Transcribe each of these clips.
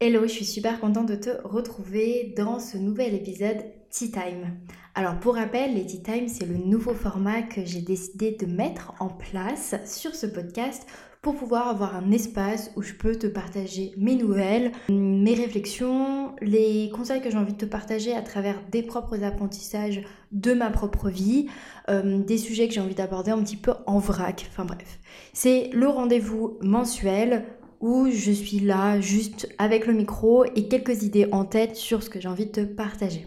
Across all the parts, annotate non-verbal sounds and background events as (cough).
Hello, je suis super contente de te retrouver dans ce nouvel épisode Tea Time. Alors pour rappel, les Tea Time, c'est le nouveau format que j'ai décidé de mettre en place sur ce podcast pour pouvoir avoir un espace où je peux te partager mes nouvelles, mes réflexions, les conseils que j'ai envie de te partager à travers des propres apprentissages de ma propre vie, euh, des sujets que j'ai envie d'aborder un petit peu en vrac, enfin bref. C'est le rendez-vous mensuel où je suis là juste avec le micro et quelques idées en tête sur ce que j'ai envie de te partager.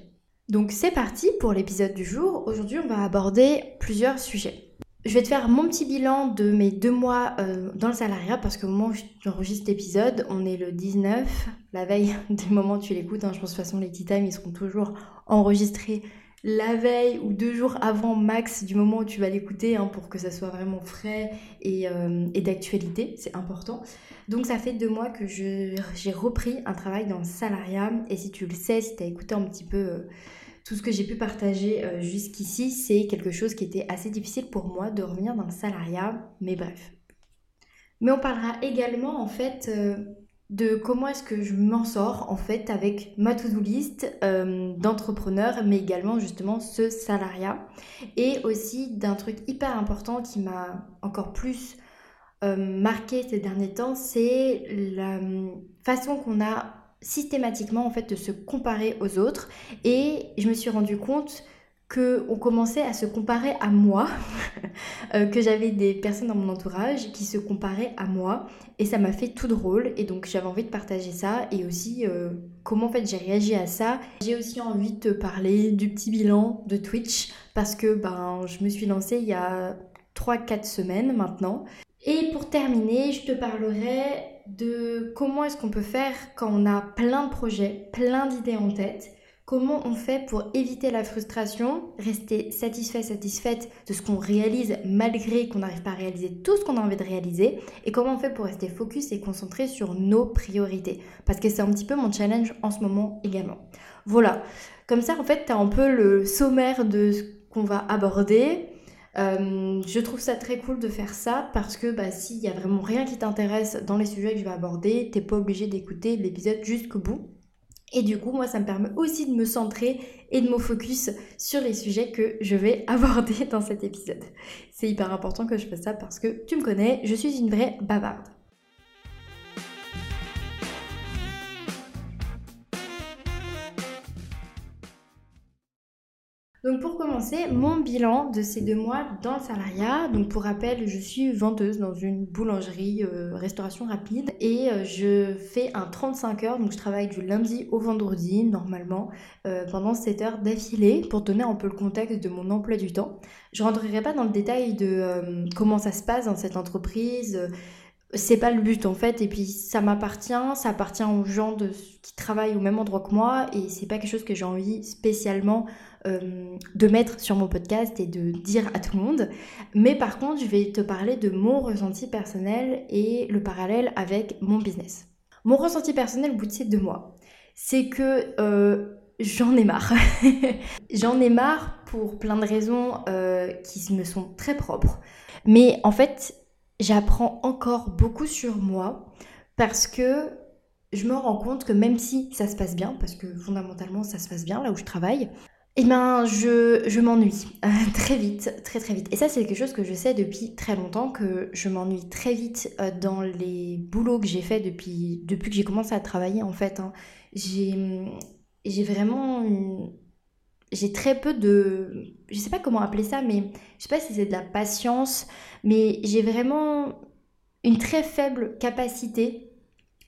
Donc c'est parti pour l'épisode du jour. Aujourd'hui on va aborder plusieurs sujets. Je vais te faire mon petit bilan de mes deux mois euh, dans le salariat parce qu'au moment où j'enregistre l'épisode, on est le 19, la veille (laughs) du moment où tu l'écoutes. Hein, je pense de toute façon les Times ils seront toujours enregistrés la veille ou deux jours avant max du moment où tu vas l'écouter hein, pour que ça soit vraiment frais et, euh, et d'actualité, c'est important. Donc ça fait deux mois que j'ai repris un travail dans le salariat et si tu le sais, si tu as écouté un petit peu euh, tout ce que j'ai pu partager euh, jusqu'ici, c'est quelque chose qui était assez difficile pour moi de revenir dans le salariat, mais bref. Mais on parlera également en fait de comment est-ce que je m'en sors en fait avec ma to-do list euh, d'entrepreneur, mais également justement ce salariat. Et aussi d'un truc hyper important qui m'a encore plus euh, marqué ces derniers temps, c'est la façon qu'on a systématiquement en fait de se comparer aux autres. Et je me suis rendu compte qu'on commençait à se comparer à moi, (laughs) euh, que j'avais des personnes dans mon entourage qui se comparaient à moi et ça m'a fait tout drôle et donc j'avais envie de partager ça et aussi euh, comment en fait j'ai réagi à ça. J'ai aussi envie de te parler du petit bilan de Twitch parce que ben je me suis lancée il y a 3-4 semaines maintenant. Et pour terminer, je te parlerai de comment est-ce qu'on peut faire quand on a plein de projets, plein d'idées en tête Comment on fait pour éviter la frustration, rester satisfait, satisfaite de ce qu'on réalise malgré qu'on n'arrive pas à réaliser tout ce qu'on a envie de réaliser Et comment on fait pour rester focus et concentré sur nos priorités Parce que c'est un petit peu mon challenge en ce moment également. Voilà, comme ça en fait tu as un peu le sommaire de ce qu'on va aborder. Euh, je trouve ça très cool de faire ça parce que bah, s'il y a vraiment rien qui t'intéresse dans les sujets que je vais aborder, t'es pas obligé d'écouter l'épisode jusqu'au bout. Et du coup, moi, ça me permet aussi de me centrer et de me focus sur les sujets que je vais (laughs) aborder dans cet épisode. C'est hyper important que je fasse ça parce que tu me connais, je suis une vraie bavarde. Donc pour commencer, mon bilan de ces deux mois dans le salariat. Donc pour rappel, je suis vendeuse dans une boulangerie euh, restauration rapide et euh, je fais un 35 heures. Donc je travaille du lundi au vendredi normalement euh, pendant 7 heures d'affilée pour donner un peu le contexte de mon emploi du temps. Je rentrerai pas dans le détail de comment ça se passe dans cette entreprise c'est pas le but en fait et puis ça m'appartient ça appartient aux gens qui travaillent au même endroit que moi et c'est pas quelque chose que j'ai envie spécialement de mettre sur mon podcast et de dire à tout le monde. Mais par contre je vais te parler de mon ressenti personnel et le parallèle avec mon business. Mon ressenti personnel bout de ces deux mois c'est que j'en ai marre. (laughs) J'en ai marre pour plein de raisons qui me sont très propres. Mais en fait j'apprends encore beaucoup sur moi parce que je me rends compte que même si ça se passe bien, parce que fondamentalement ça se passe bien là où je travaille, eh ben je, je m'ennuie (laughs) très vite, très très vite. Et ça c'est quelque chose que je sais depuis très longtemps, que je m'ennuie très vite euh, dans les boulots que j'ai fait depuis, depuis que j'ai commencé à travailler en fait. Hein. J'ai vraiment une, j'ai très peu de je sais pas comment appeler ça mais je sais pas si c'est de la patience mais j'ai vraiment une très faible capacité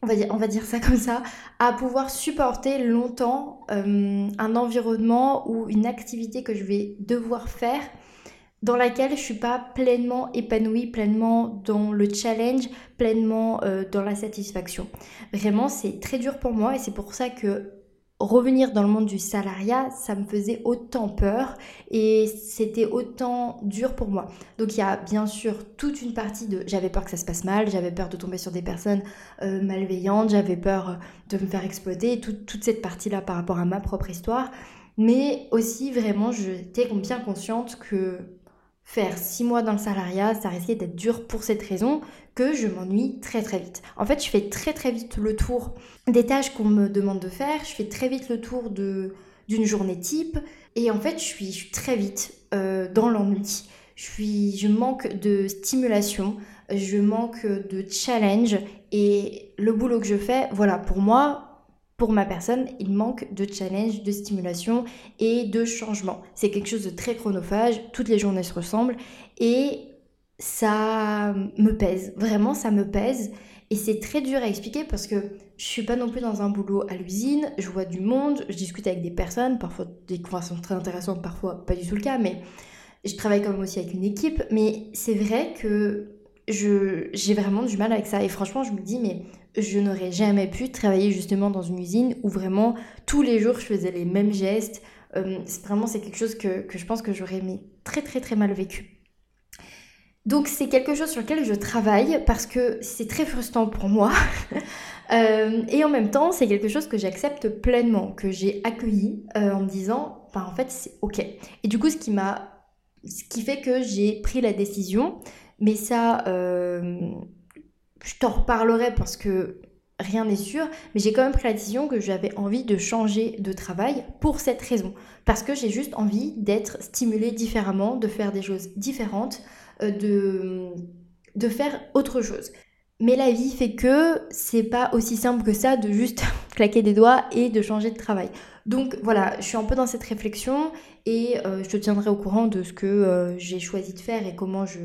on va dire, on va dire ça comme ça, à pouvoir supporter longtemps euh, un environnement ou une activité que je vais devoir faire dans laquelle je suis pas pleinement épanouie, pleinement dans le challenge, pleinement euh, dans la satisfaction. Vraiment, c'est très dur pour moi et c'est pour ça que revenir dans le monde du salariat, ça me faisait autant peur et c'était autant dur pour moi. Donc il y a bien sûr toute une partie de j'avais peur que ça se passe mal, j'avais peur de tomber sur des personnes euh, malveillantes, j'avais peur de me faire exploiter, toute cette partie-là par rapport à ma propre histoire. Mais aussi vraiment, j'étais bien consciente que faire six mois dans le salariat, ça risquait d'être dur pour cette raison que je m'ennuie très très vite. En fait, je fais très très vite le tour des tâches qu'on me demande de faire, je fais très vite le tour de d'une journée type et en fait, je suis, très vite euh, dans l'ennui. Je, suis, je manque de stimulation, je manque de challenge et le boulot que je fais, voilà, pour moi, pour ma personne, il manque de challenge, de stimulation et de changement. C'est quelque chose de très chronophage, toutes les journées se ressemblent et ça me pèse, vraiment ça me pèse et c'est très dur à expliquer parce que je suis pas non plus dans un boulot à l'usine, je vois du monde, je discute avec des personnes, parfois des conversations très intéressantes, parfois pas du tout le cas, mais je travaille quand même aussi avec une équipe, mais c'est vrai que j'ai vraiment du mal avec ça et franchement je me dis mais je n'aurais jamais pu travailler justement dans une usine où vraiment tous les jours je faisais les mêmes gestes. Euh, vraiment, c'est quelque chose que, je pense que j'aurais très très très mal vécu. Donc c'est quelque chose sur lequel je travaille parce que c'est très frustrant pour moi. (laughs) Euh, et en même temps, c'est quelque chose que j'accepte pleinement, que j'ai accueilli euh, en me disant, bah, en fait, c'est ok. Et du coup, ce qui m'a, ce qui fait que j'ai pris la décision, mais ça, je t'en reparlerai parce que rien n'est sûr, mais j'ai quand même pris la décision que j'avais envie de changer de travail pour cette raison. Parce que j'ai juste envie d'être stimulée différemment, de faire des choses différentes, euh, de, faire autre chose. Mais la vie fait que c'est pas aussi simple que ça de juste (laughs) claquer des doigts et de changer de travail. Donc voilà, je suis un peu dans cette réflexion et euh, je te tiendrai au courant de ce que euh, j'ai choisi de faire et comment je,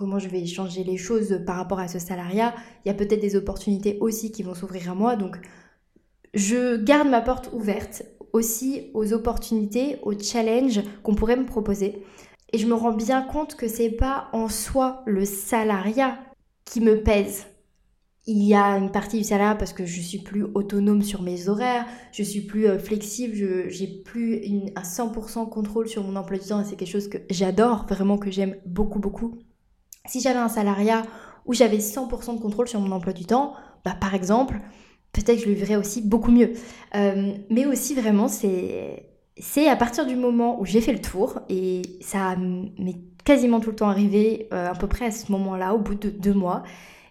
comment je vais changer les choses par rapport à ce salariat. Il y a peut-être des opportunités aussi qui vont s'ouvrir à moi. Donc, je garde ma porte ouverte aussi aux opportunités, aux challenges qu'on pourrait me proposer. Et je me rends bien compte que c'est pas en soi le salariat qui me pèse. Il y a une partie du salariat parce que je suis plus autonome sur mes horaires, je suis plus euh, flexible, je j'ai plus une, un 100% contrôle sur mon emploi du temps et c'est quelque chose que j'adore, vraiment que j'aime beaucoup beaucoup. Si j'avais un salariat où j'avais 100% de contrôle sur mon emploi du temps, bah, par exemple, peut-être que je le vivrais aussi beaucoup mieux. Euh, mais aussi vraiment, c'est à partir du moment où j'ai fait le tour, et ça m'est quasiment tout le temps arrivé euh, à peu près à ce moment-là, au bout de deux mois,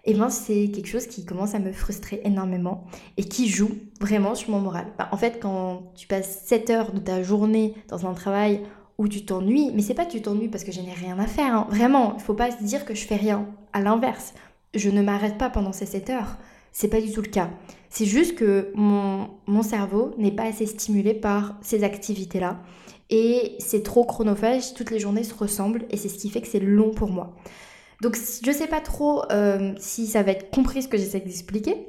et eh ben c'est quelque chose qui commence à me frustrer énormément et qui joue vraiment sur mon moral. Bah, en fait, quand tu passes 7 heures de ta journée dans un travail où tu t'ennuies, mais c'est pas que tu t'ennuies parce que je n'ai rien à faire, hein. vraiment, il faut pas se dire que je fais rien. À l'inverse, je ne m'arrête pas pendant ces 7 heures, c'est pas du tout le cas. C'est juste que mon, mon cerveau n'est pas assez stimulé par ces activités-là et c'est trop chronophage, toutes les journées se ressemblent et c'est ce qui fait que c'est long pour moi. Donc je sais pas trop euh, si ça va être compris ce que j'essaie d'expliquer,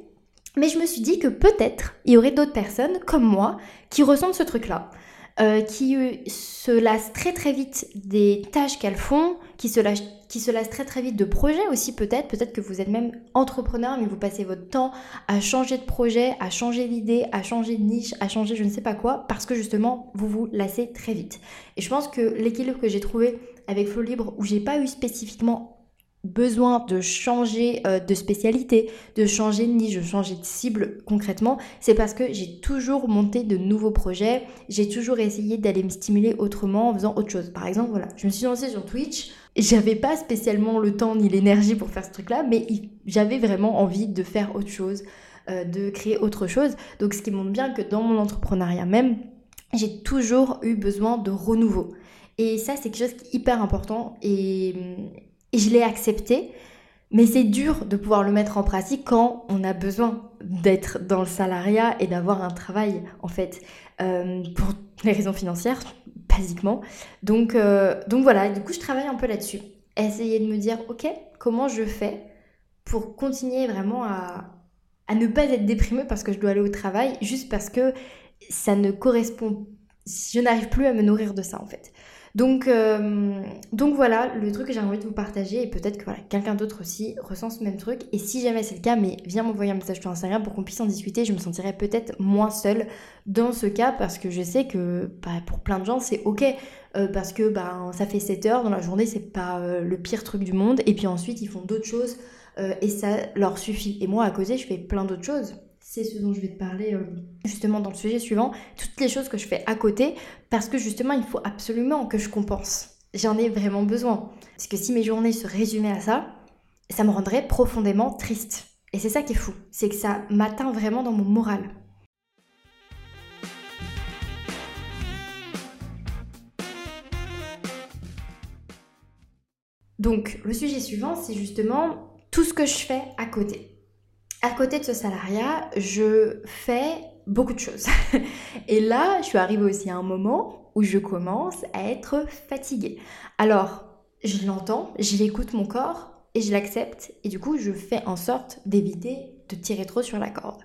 mais je me suis dit que peut-être il y aurait d'autres personnes comme moi qui ressentent ce truc-là. Euh, qui euh, se lassent très très vite des tâches qu'elles font, qui se, lassent, qui se lassent très très vite de projets aussi peut-être. Peut-être que vous êtes même entrepreneur, mais vous passez votre temps à changer de projet, à changer d'idée, à changer de niche, à changer je ne sais pas quoi, parce que justement vous vous lassez très vite. Et je pense que l'équilibre que j'ai trouvé avec Flow Libre, où j'ai pas eu spécifiquement besoin de changer euh, de spécialité, de changer de niche, de changer de cible concrètement, c'est parce que j'ai toujours monté de nouveaux projets, j'ai toujours essayé d'aller me stimuler autrement en faisant autre chose. Par exemple, voilà, je me suis lancée sur Twitch, j'avais pas spécialement le temps ni l'énergie pour faire ce truc-là, mais j'avais vraiment envie de faire autre chose, euh, de créer autre chose. Donc ce qui montre bien que dans mon entrepreneuriat même, j'ai toujours eu besoin de renouveau. Et ça, c'est quelque chose qui est hyper important et et je l'ai accepté. Mais c'est dur de pouvoir le mettre en pratique quand on a besoin d'être dans le salariat et d'avoir un travail, en fait, euh, pour les raisons financières, basiquement. Donc, euh, donc voilà, du coup, je travaille un peu là-dessus. Essayer de me dire, ok, comment je fais pour continuer vraiment à, à ne pas être déprimée parce que je dois aller au travail, juste parce que ça ne correspond, je n'arrive plus à me nourrir de ça, en fait. Donc, euh, donc voilà le truc que j'ai envie de vous partager et peut-être que voilà, quelqu'un d'autre aussi ressent ce même truc. Et si jamais c'est le cas, mais viens m'envoyer un message sur Instagram pour qu'on puisse en discuter. Je me sentirais peut-être moins seule dans ce cas parce que je sais que bah, pour plein de gens c'est ok. Euh, parce que bah, ça fait 7 heures dans la journée, c'est pas euh, le pire truc du monde. Et puis ensuite ils font d'autres choses et ça leur suffit. Et moi à côté je fais plein d'autres choses c'est ce dont je vais te parler justement dans le sujet suivant, toutes les choses que je fais à côté, parce que justement il faut absolument que je compense. j'en ai vraiment besoin. Parce que si mes journées se résumaient à ça, ça me rendrait profondément triste. Et c'est ça qui est fou, c'est que ça m'atteint vraiment dans mon moral. Donc le sujet suivant, c'est justement tout ce que je fais à côté. À côté de ce salariat, je fais beaucoup de choses. (laughs) Et là, je suis arrivée aussi à un moment où je commence à être fatiguée. Alors, je l'entends, je l'écoute mon corps et je l'accepte et du coup, je fais en sorte d'éviter de tirer trop sur la corde.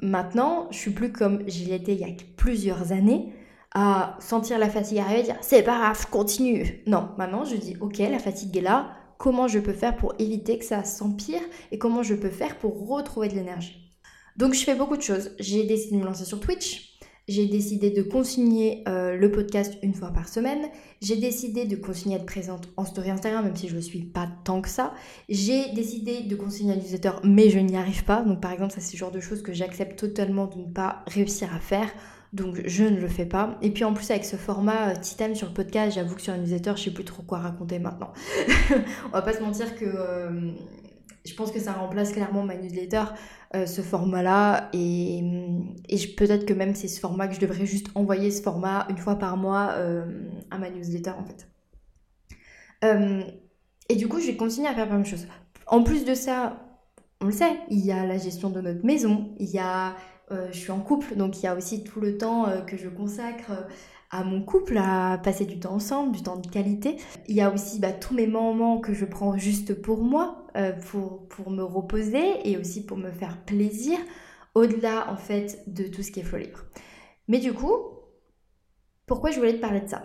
Maintenant, je suis plus comme je l'étais il y a plusieurs années à sentir la fatigue arriver et dire c'est pas grave, continue. Non, maintenant je dis ok, la fatigue est là, comment je peux faire pour éviter que ça s'empire et comment je peux faire pour retrouver de l'énergie. Donc je fais beaucoup de choses. J'ai décidé de me lancer sur Twitch. J'ai décidé de continuer euh, le podcast une fois par semaine. J'ai décidé de continuer à être présente en story Instagram, même si je ne suis pas tant que ça. J'ai décidé de continuer à newsletter, mais je n'y arrive pas. Donc par exemple, ça c'est le genre de choses que j'accepte totalement de ne pas réussir à faire. Donc je ne le fais pas. Et puis en plus avec ce format euh, Titan sur le podcast, j'avoue que sur un newsletter, je sais plus trop quoi raconter maintenant. (laughs) On va pas se mentir que euh, je pense que ça remplace clairement ma newsletter. Euh, ce format-là. Et, peut-être que même c'est ce format que je devrais juste envoyer ce format une fois par mois à ma newsletter en fait. Et du coup, je vais continuer à faire plein de choses. En plus de ça, on le sait, il y a la gestion de notre maison, il y a, je suis en couple, donc il y a aussi tout le temps que je consacre à mon couple, à passer du temps ensemble, du temps de qualité. Il y a aussi bah, tous mes moments que je prends juste pour moi, euh, pour, pour me reposer et aussi pour me faire plaisir, au-delà en fait de tout ce qui est flow libre. Mais du coup, pourquoi je voulais te parler de ça?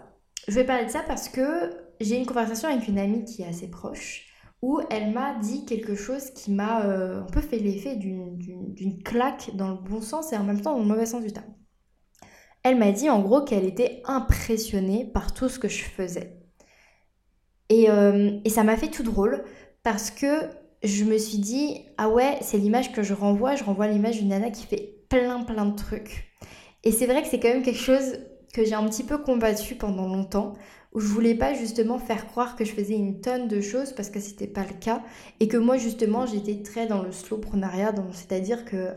Je vais parler de ça parce que j'ai une conversation avec une amie qui est assez proche où elle m'a dit quelque chose qui m'a euh, un peu fait l'effet d'une claque dans le bon sens et en même temps dans le mauvais sens du terme. Elle m'a dit en gros qu'elle était impressionnée par tout ce que je faisais. Et, euh, et ça m'a fait tout drôle parce que je me suis dit, ah ouais, c'est l'image que je renvoie, je renvoie l'image d'une nana qui fait plein plein de trucs. Et c'est vrai que c'est quand même quelque chose que j'ai un petit peu combattu pendant longtemps, où je voulais pas justement faire croire que je faisais une tonne de choses parce que c'était pas le cas, et que moi justement j'étais très dans le slowprenariat, c'est-à-dire que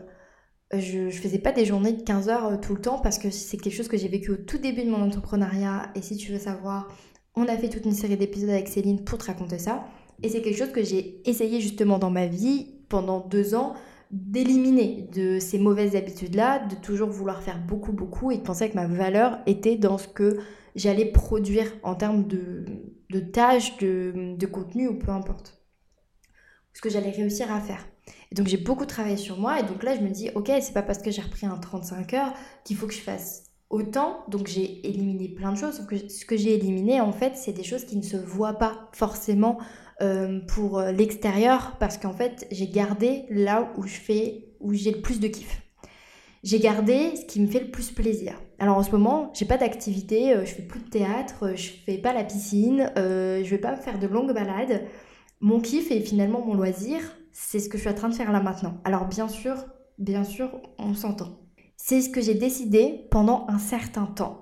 je, ne faisais pas des journées de 15 heures euh, tout le temps parce que c'est quelque chose que j'ai vécu au tout début de mon entrepreneuriat. Et si tu veux savoir, on a fait toute une série d'épisodes avec Céline pour te raconter ça. Et c'est quelque chose que j'ai essayé justement dans ma vie pendant deux ans d'éliminer de ces mauvaises habitudes-là, de toujours vouloir faire beaucoup, beaucoup et de penser que ma valeur était dans ce que j'allais produire en termes de, de tâches, de, de contenu ou peu importe. Ce que j'allais réussir à faire. Et donc j'ai beaucoup travaillé sur moi et donc là je me dis ok c'est pas parce que j'ai repris un 35 heures qu'il faut que je fasse autant donc j'ai éliminé plein de choses ce que j'ai éliminé en fait c'est des choses qui ne se voient pas forcément euh, pour l'extérieur parce qu'en fait j'ai gardé là où je fais où j'ai le plus de kiff j'ai gardé ce qui me fait le plus plaisir. Alors en ce moment, j'ai pas d'activité, euh, je fais plus de théâtre, je fais pas la piscine, euh, je vais pas faire de longues balades. Mon kiff et finalement mon loisir, c'est ce que je suis en train de faire là maintenant. Alors bien sûr, bien sûr, on s'entend. C'est ce que j'ai décidé pendant un certain temps.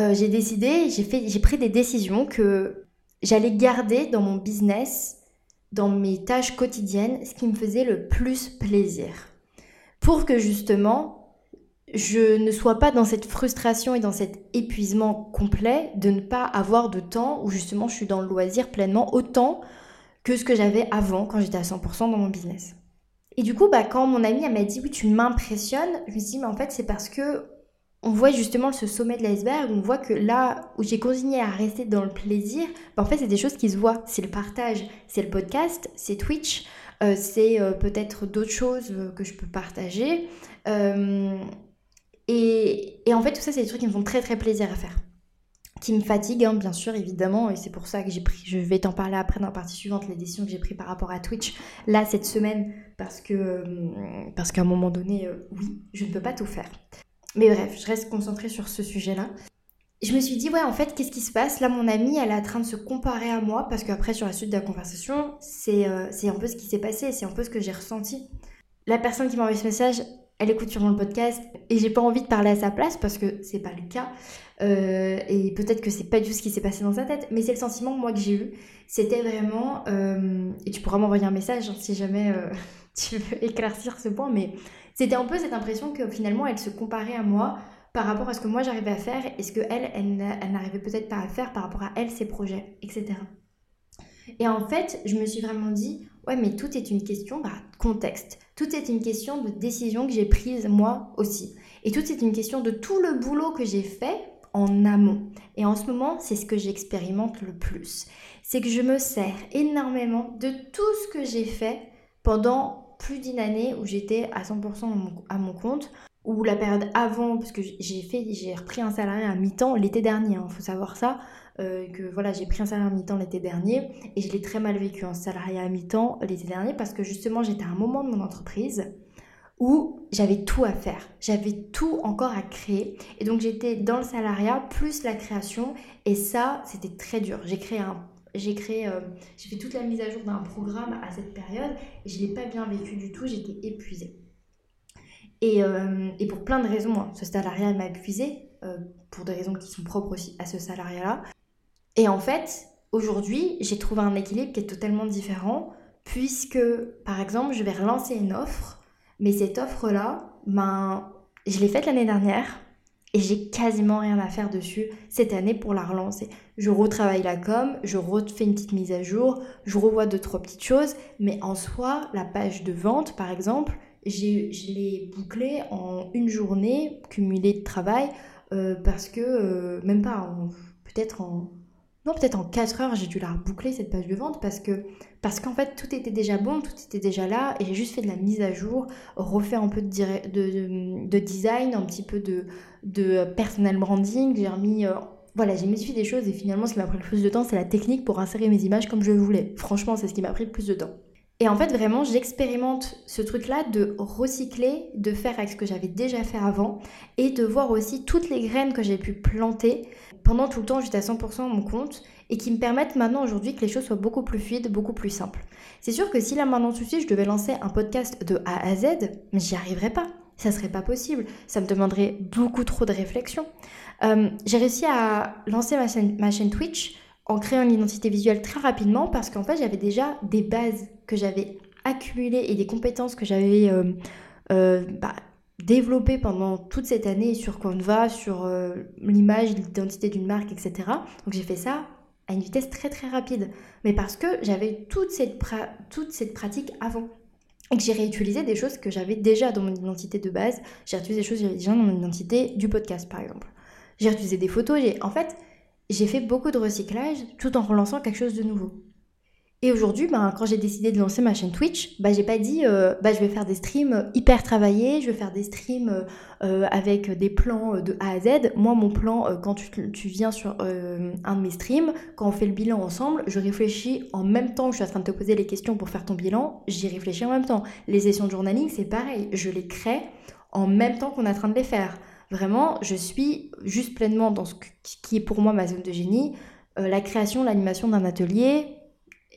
Euh, j'ai décidé, j'ai pris des décisions que j'allais garder dans mon business, dans mes tâches quotidiennes, ce qui me faisait le plus plaisir, pour que justement je ne sois pas dans cette frustration et dans cet épuisement complet de ne pas avoir de temps où justement je suis dans le loisir pleinement autant que ce que j'avais avant quand j'étais à 100% dans mon business. Et du coup, bah, quand mon amie m'a dit oui, tu m'impressionnes, je me suis dit mais en fait c'est parce que on voit justement ce sommet de l'iceberg, on voit que là où j'ai continué à rester dans le plaisir, bah, en fait c'est des choses qui se voient. C'est le partage, c'est le podcast, c'est Twitch, euh, c'est euh, peut-être d'autres choses euh, que je peux partager. Et, en fait tout ça c'est des trucs qui me font très très plaisir à faire qui me fatigue, hein, bien sûr, évidemment, et c'est pour ça que j'ai pris, je vais t'en parler après dans la partie suivante, les décisions que j'ai prises par rapport à Twitch, là, cette semaine, parce que, parce qu'à un moment donné, oui, je ne peux pas tout faire. Mais bref, je reste concentrée sur ce sujet-là. Je me suis dit, ouais, en fait, qu'est-ce qui se passe? Là, mon amie, elle est en train de se comparer à moi, parce qu'après, sur la suite de la conversation, c'est euh, c'est un peu ce qui s'est passé, c'est un peu ce que j'ai ressenti. La personne qui m'a envoyé ce message, elle écoute sûrement le podcast et j'ai pas envie de parler à sa place parce que c'est pas le cas. Euh, et peut-être que c'est pas du tout ce qui s'est passé dans sa tête, mais c'est le sentiment moi que j'ai eu. C'était vraiment, euh, et tu pourras m'envoyer un message hein, si jamais (laughs) tu veux éclaircir ce point, mais c'était un peu cette impression que finalement elle se comparait à moi par rapport à ce que moi j'arrivais à faire et ce que elle, elle, n'arrivait peut-être pas à faire par rapport à elle, ses projets, etc. Et en fait, je me suis vraiment dit, ouais, mais tout est une question bah, contexte. Tout est une question de décision que j'ai prise moi aussi. Et tout est une question de tout le boulot que j'ai fait en amont. Et en ce moment, c'est ce que j'expérimente le plus. C'est que je me sers énormément de tout ce que j'ai fait pendant plus d'une année où j'étais à 100% à mon compte, ou la période avant, parce que j'ai fait, j'ai repris un salarié à mi-temps l'été dernier, il hein, faut savoir ça, euh, que voilà, j'ai pris un salarié à mi-temps l'été dernier, et je l'ai très mal vécu, un salarié à mi-temps l'été dernier, parce que justement j'étais à un moment de mon entreprise où j'avais tout à faire, j'avais tout encore à créer, et donc j'étais dans le salariat plus la création, et ça c'était très dur. J'ai créé un j'ai créé, euh, j'ai fait toute la mise à jour d'un programme à cette période et je l'ai pas bien vécu du tout, j'étais épuisée. Euh, et, pour plein de raisons, hein. ce salariat m'a épuisé, euh, pour des raisons qui sont propres aussi à ce salariat-là. Et en fait, aujourd'hui, j'ai trouvé un équilibre qui est totalement différent, puisque, par exemple, je vais relancer une offre, mais cette offre-là, ben, je l'ai faite l'année dernière, et j'ai quasiment rien à faire dessus cette année pour la relancer. Je retravaille la com, je refais une petite mise à jour, je revois deux, trois petites choses, mais en soi, la page de vente, par exemple, je l'ai bouclé en une journée cumulée de travail euh, parce que euh, même pas peut-être en non peut-être en 4 heures j'ai dû la reboucler cette page de vente parce que parce qu'en fait tout était déjà bon tout était déjà là et j'ai juste fait de la mise à jour refait un peu de, de, de design un petit peu de, de personnel branding j'ai remis euh, voilà, j'ai des choses et finalement ce qui m'a pris le plus de temps, c'est la technique pour insérer mes images comme je voulais. Franchement, c'est ce qui m'a pris le plus de temps. Et en fait, vraiment, j'expérimente ce truc-là de recycler, de faire avec ce que j'avais déjà fait avant et de voir aussi toutes les graines que j'ai pu planter pendant tout le temps, juste à 100% mon compte et qui me permettent maintenant aujourd'hui que les choses soient beaucoup plus fluides, beaucoup plus simples. C'est sûr que si là maintenant tout de suite je devais lancer un podcast de A à Z, j'y arriverais pas. Ça serait pas possible. Ça me demanderait beaucoup trop de réflexion. Euh, j'ai réussi à lancer ma chaîne, ma chaîne Twitch en créant une identité visuelle très rapidement parce qu'en fait j'avais déjà des bases que j'avais accumulées et des compétences que j'avais euh, euh, bah, développées pendant toute cette année sur Canva, sur euh, l'image, l'identité d'une marque, etc. Donc j'ai fait ça à une vitesse très très rapide, mais parce que j'avais toute cette, toute cette pratique avant et que j'ai réutilisé des choses que j'avais déjà dans mon identité de base. J'ai réutilisé des choses que j'avais déjà dans mon identité du podcast par exemple. J'ai réutilisé des photos, en fait j'ai fait beaucoup de recyclage tout en relançant quelque chose de nouveau. Et aujourd'hui, ben, quand j'ai décidé de lancer ma chaîne Twitch, ben, j'ai pas dit euh, ben, je vais faire des streams hyper travaillés, je vais faire des streams euh, avec des plans de A à Z. Moi, mon plan, euh, quand tu, tu, viens sur un de mes streams, quand on fait le bilan ensemble, je réfléchis en même temps que je suis en train de te poser les questions pour faire ton bilan, j'y réfléchis en même temps. Les sessions de journaling, c'est pareil, je les crée en même temps qu'on est en train de les faire. Vraiment, je suis juste pleinement dans ce qui est pour moi ma zone de génie, euh, la création, l'animation d'un atelier, euh,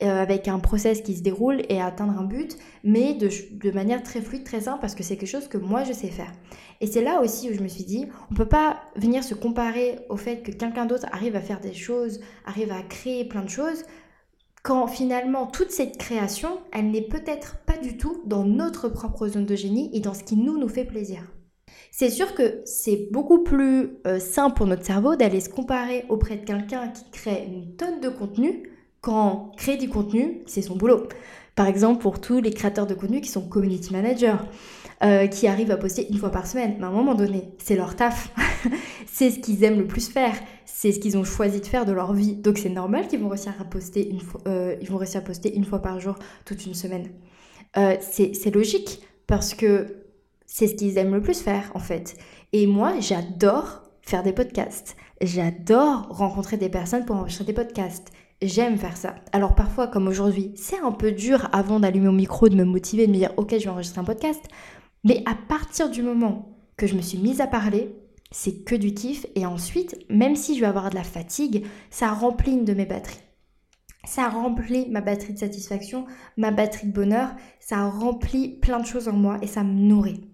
avec un process qui se déroule et atteindre un but, mais de, manière très fluide, très simple, parce que c'est quelque chose que moi je sais faire. Et c'est là aussi où je me suis dit, on peut pas venir se comparer au fait que quelqu'un d'autre arrive à faire des choses, arrive à créer plein de choses, quand finalement toute cette création, elle n'est peut-être pas du tout dans notre propre zone de génie et dans ce qui nous nous fait plaisir. C'est sûr que c'est beaucoup plus euh, simple pour notre cerveau d'aller se comparer auprès de quelqu'un qui crée une tonne de contenu quand créer du contenu, c'est son boulot. Par exemple, pour tous les créateurs de contenu qui sont community managers, euh, qui arrivent à poster une fois par semaine, mais à un moment donné, c'est leur taf. (laughs) c'est ce qu'ils aiment le plus faire. C'est ce qu'ils ont choisi de faire de leur vie. Donc c'est normal qu'ils vont réussir à poster une fois, euh, vont réussir à poster une fois par jour toute une semaine. c'est logique parce que c'est ce qu'ils aiment le plus faire en fait. Et moi, j'adore faire des podcasts. J'adore rencontrer des personnes pour enregistrer des podcasts. J'aime faire ça. Alors parfois, comme aujourd'hui, c'est un peu dur avant d'allumer mon micro, de me motiver, de me dire ok, je vais enregistrer un podcast. Mais à partir du moment que je me suis mise à parler, c'est que du kiff. Et ensuite, même si je vais avoir de la fatigue, ça remplit une de mes batteries. Ça remplit ma batterie de satisfaction, ma batterie de bonheur, ça remplit plein de choses en moi et ça me nourrit.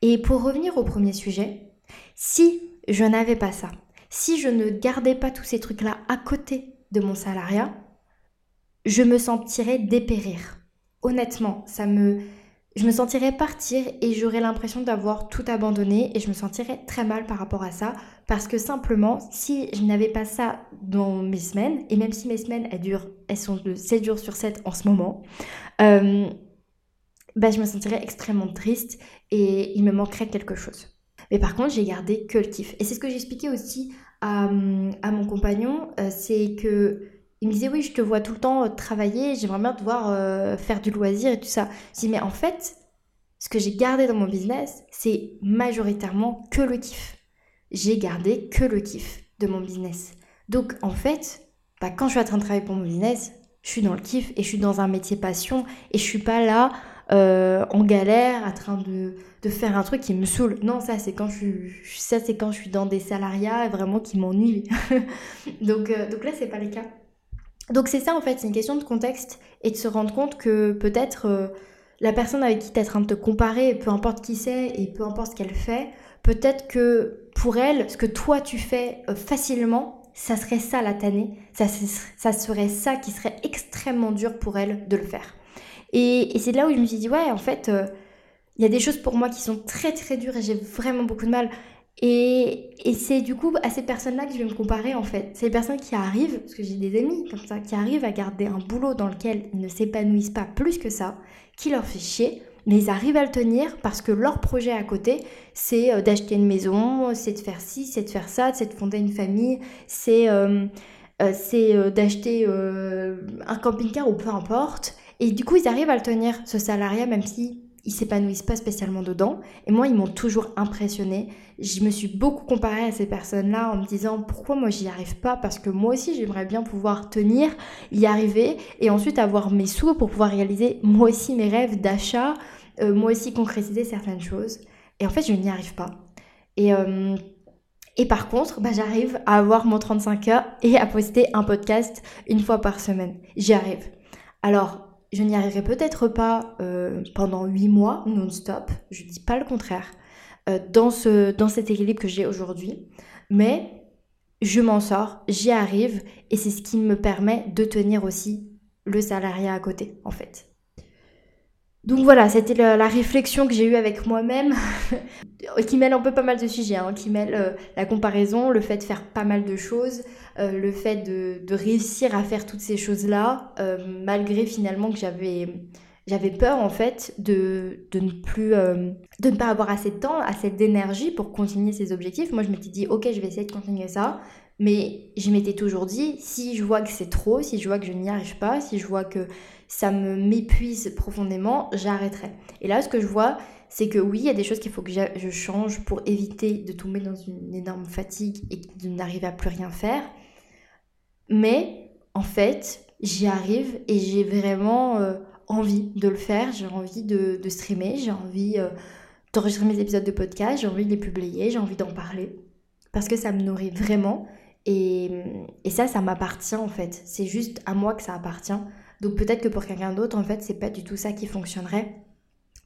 Et pour revenir au premier sujet, si je n'avais pas ça, si je ne gardais pas tous ces trucs-là à côté de mon salariat, je me sentirais dépérir. Honnêtement, ça me, je me sentirais partir et j'aurais l'impression d'avoir tout abandonné et je me sentirais très mal par rapport à ça parce que simplement si je n'avais pas ça dans mes semaines et même si mes semaines elles durent elles sont de 7 jours sur 7 en ce moment euh, bah, je me sentirais extrêmement triste et il me manquerait quelque chose. Mais par contre, j'ai gardé que le kiff. Et c'est ce que j'expliquais aussi à, mon compagnon, euh, c'est que il me disait oui, je te vois tout le temps euh, travailler, j'aimerais bien te voir euh, faire du loisir et tout ça. Je dis mais en fait, ce que j'ai gardé dans mon business, c'est majoritairement que le kiff. J'ai gardé que le kiff de mon business. Donc en fait, bah, quand je suis en train de travailler pour mon business, je suis dans le kiff et je suis dans un métier passion et je suis pas là en galère, en train de, de, faire un truc qui me saoule. Non, ça c'est quand je ça c'est quand je suis dans des salariats vraiment qui m'ennuient. (laughs) donc, euh, donc là c'est pas le cas. Donc c'est ça en fait, c'est une question de contexte et de se rendre compte que peut-être euh, la personne avec qui tu es en train de te comparer, peu importe qui c'est et peu importe ce qu'elle fait, peut-être que pour elle, ce que toi tu fais facilement, ça serait ça la tannée, ça, ça serait ça qui serait extrêmement dur pour elle de le faire. Et, c'est là où je me suis dit, ouais, en fait, euh, il y a des choses pour moi qui sont très très dures et j'ai vraiment beaucoup de mal. Et, c'est du coup à ces personnes-là que je vais me comparer en fait. Les personnes qui arrivent, parce que j'ai des amis comme ça, qui arrivent à garder un boulot dans lequel ils ne s'épanouissent pas plus que ça, qui leur fait chier, mais ils arrivent à le tenir parce que leur projet à côté, c'est euh, d'acheter une maison, c'est de faire ci, c'est de faire ça, c'est de fonder une famille, c'est euh, d'acheter un camping-car ou peu importe. Et du coup, ils arrivent à le tenir, ce salariat, même si ils s'épanouissent pas spécialement dedans. Et moi, ils m'ont toujours impressionné. Je me suis beaucoup comparée à ces personnes-là en me disant pourquoi moi j'y arrive pas? Parce que moi aussi j'aimerais bien pouvoir tenir, y arriver et ensuite avoir mes sous pour pouvoir réaliser moi aussi mes rêves d'achat, euh, moi aussi concrétiser certaines choses. Et en fait, je n'y arrive pas. Et, euh, et par contre, bah, j'arrive à avoir mon 35 heures et à poster un podcast une fois par semaine. J'y arrive. Alors, je n'y arriverai peut-être pas euh, pendant 8 mois non-stop, je ne dis pas le contraire, euh, dans, ce, dans cet équilibre que j'ai aujourd'hui, mais je m'en sors, j'y arrive et c'est ce qui me permet de tenir aussi le salariat à côté en fait. Donc voilà, c'était la, réflexion que j'ai eue avec moi-même, (laughs) qui mêle un peu pas mal de sujets, hein, qui mêle euh, la comparaison, le fait de faire pas mal de choses, euh, le fait de, réussir à faire toutes ces choses-là, euh, malgré finalement que j'avais j'avais peur en fait de, de ne plus de ne pas avoir assez de temps, assez d'énergie pour continuer ces objectifs. Moi je m'étais dit ok je vais essayer de continuer ça, mais je m'étais toujours dit si je vois que c'est trop, si je vois que je n'y arrive pas, si je vois que ça me m'épuise profondément, j'arrêterai. Et là, ce que je vois, c'est que oui, il y a des choses qu'il faut que je change pour éviter de tomber dans une énorme fatigue et de n'arriver à plus rien faire. Mais en fait, j'y arrive et j'ai vraiment euh, envie de le faire, j'ai envie de, streamer, j'ai envie euh, d'enregistrer mes épisodes de podcast, j'ai envie de les publier, j'ai envie d'en parler. Parce que ça me nourrit vraiment. Et, et ça, ça m'appartient en fait. C'est juste à moi que ça appartient. Donc peut-être que pour quelqu'un d'autre, en fait, c'est pas du tout ça qui fonctionnerait.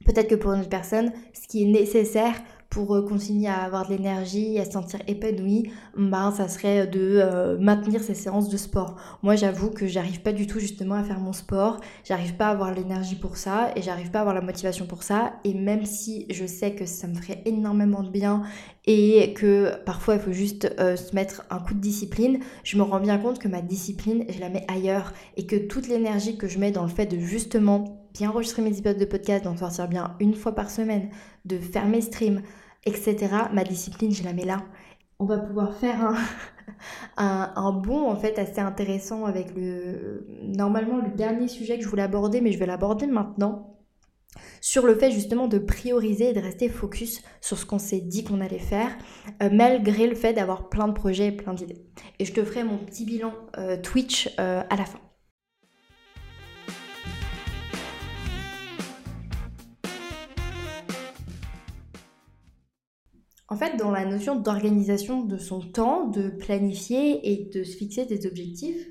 Peut-être que pour une autre personne, ce qui est nécessaire pour euh, continuer à avoir de l'énergie, à se sentir épanoui, ben, ça serait de euh, maintenir ces séances de sport. Moi, j'avoue que j'arrive pas du tout justement à faire mon sport, j'arrive pas à avoir l'énergie pour ça et j'arrive pas à avoir la motivation pour ça. Et même si je sais que ça me ferait énormément de bien et que parfois il faut juste euh, se mettre un coup de discipline, je me rends bien compte que ma discipline, je la mets ailleurs et que toute l'énergie que je mets dans le fait de justement bien enregistrer mes épisodes de podcast, d'en sortir bien une fois par semaine, de faire mes streams, etc. Ma discipline, je la mets là. On va pouvoir faire un, (laughs) un, en fait assez intéressant avec le normalement le dernier sujet que je voulais aborder, mais je vais l'aborder maintenant sur le fait justement de prioriser et de rester focus sur ce qu'on s'est dit qu'on allait faire, euh, malgré le fait d'avoir plein de projets et plein d'idées. Et je te ferai mon petit bilan euh, Twitch euh, à la fin. En fait, dans la notion d'organisation de son temps, de planifier et de se fixer des objectifs,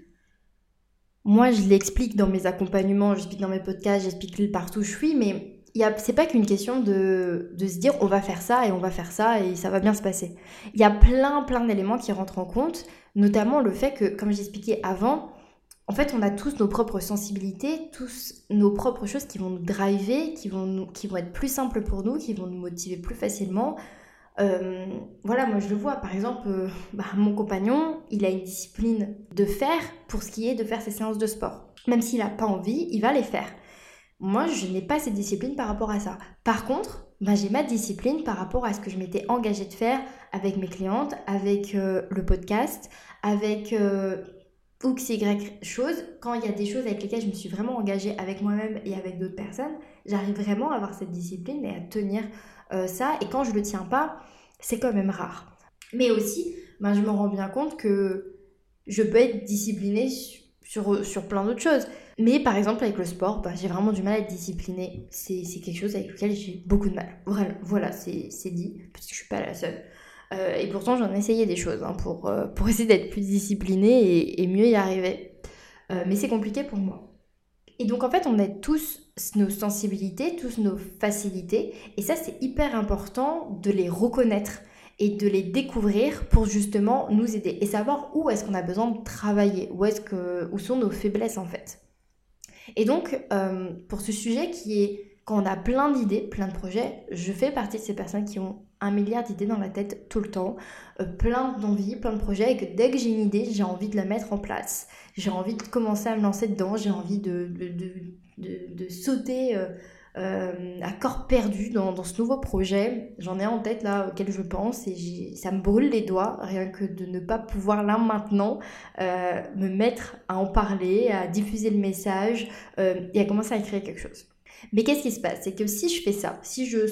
moi je l'explique dans mes accompagnements, j'explique dans mes podcasts, j'explique partout où je suis, mais c'est pas qu'une question de, de, se dire on va faire ça et on va faire ça et ça va bien se passer. Il y a plein plein d'éléments qui rentrent en compte, notamment le fait que, comme j'expliquais avant, en fait on a tous nos propres sensibilités, tous nos propres choses qui vont nous driver, qui vont, qui vont être plus simples pour nous, qui vont nous motiver plus facilement. Euh, voilà, moi je le vois, par exemple, euh, (laughs) bah, mon compagnon, il a une discipline de faire pour ce qui est de faire ses séances de sport. Même s'il n'a pas envie, il va les faire. Moi, je n'ai pas cette discipline par rapport à ça. Par contre, bah, j'ai ma discipline par rapport à ce que je m'étais engagée de faire avec mes clientes, avec euh, le podcast, avec euh, X, Y choses. Quand il y a des choses avec lesquelles je me suis vraiment engagée avec moi-même et avec d'autres personnes, j'arrive vraiment à avoir cette discipline et à tenir euh, ça. Et quand je le tiens pas, c'est quand même rare. Mais aussi, bah, je me rends bien compte que je peux être disciplinée sur, sur plein d'autres choses. Mais par exemple, avec le sport, bah, j'ai vraiment du mal à être disciplinée. C'est quelque chose avec lequel j'ai beaucoup de mal. Voilà, voilà c'est dit, parce que je suis pas la seule. Euh, et pourtant, j'en ai essayé des choses hein, pour, euh, (laughs) pour essayer d'être plus disciplinée et, mieux y arriver. Mais c'est compliqué pour moi. Et donc, en fait, on a tous nos sensibilités, tous nos facilités. Et ça, c'est hyper important de les reconnaître et de les découvrir pour justement nous aider et savoir où est-ce qu'on a besoin de travailler, où, est-ce que, où sont nos faiblesses en fait. Et donc, euh, pour ce sujet qui est quand on a plein d'idées, plein de projets, je fais partie de ces personnes qui ont un milliard d'idées dans la tête tout le temps, euh, plein d'envies, plein de projets, et que dès que j'ai une idée, j'ai envie de la mettre en place. J'ai envie de commencer à me lancer dedans, j'ai envie de, sauter euh, euh, à corps perdu dans, ce nouveau projet. J'en ai en tête là auquel je pense et ça me brûle les doigts rien que de ne pas pouvoir là maintenant me mettre à en parler, à diffuser le message et à commencer à écrire quelque chose. Mais qu'est-ce qui se passe? C'est que si je fais ça, si je,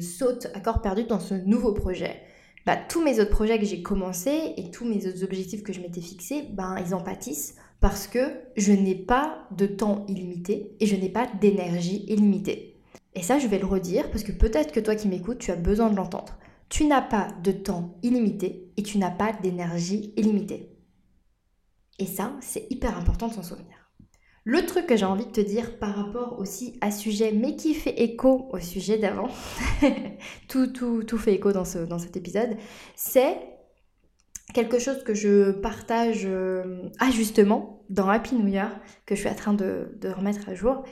saute à corps perdu dans ce nouveau projet, bah, tous mes autres projets que j'ai commencés et tous mes autres objectifs que je m'étais fixés, ben, ils en pâtissent parce que je n'ai pas de temps illimité et je n'ai pas d'énergie illimitée. Et ça, je vais le redire parce que peut-être que toi qui m'écoutes, tu as besoin de l'entendre. Tu n'as pas de temps illimité et tu n'as pas d'énergie illimitée. Et ça, c'est hyper important de s'en souvenir. Le truc que j'ai envie de te dire par rapport aussi à sujet, mais qui fait écho au sujet d'avant, (laughs) tout, fait écho dans, ce, cet épisode, c'est quelque chose que je partage euh, ah justement dans Happy New Year, que je suis en train de, remettre à jour,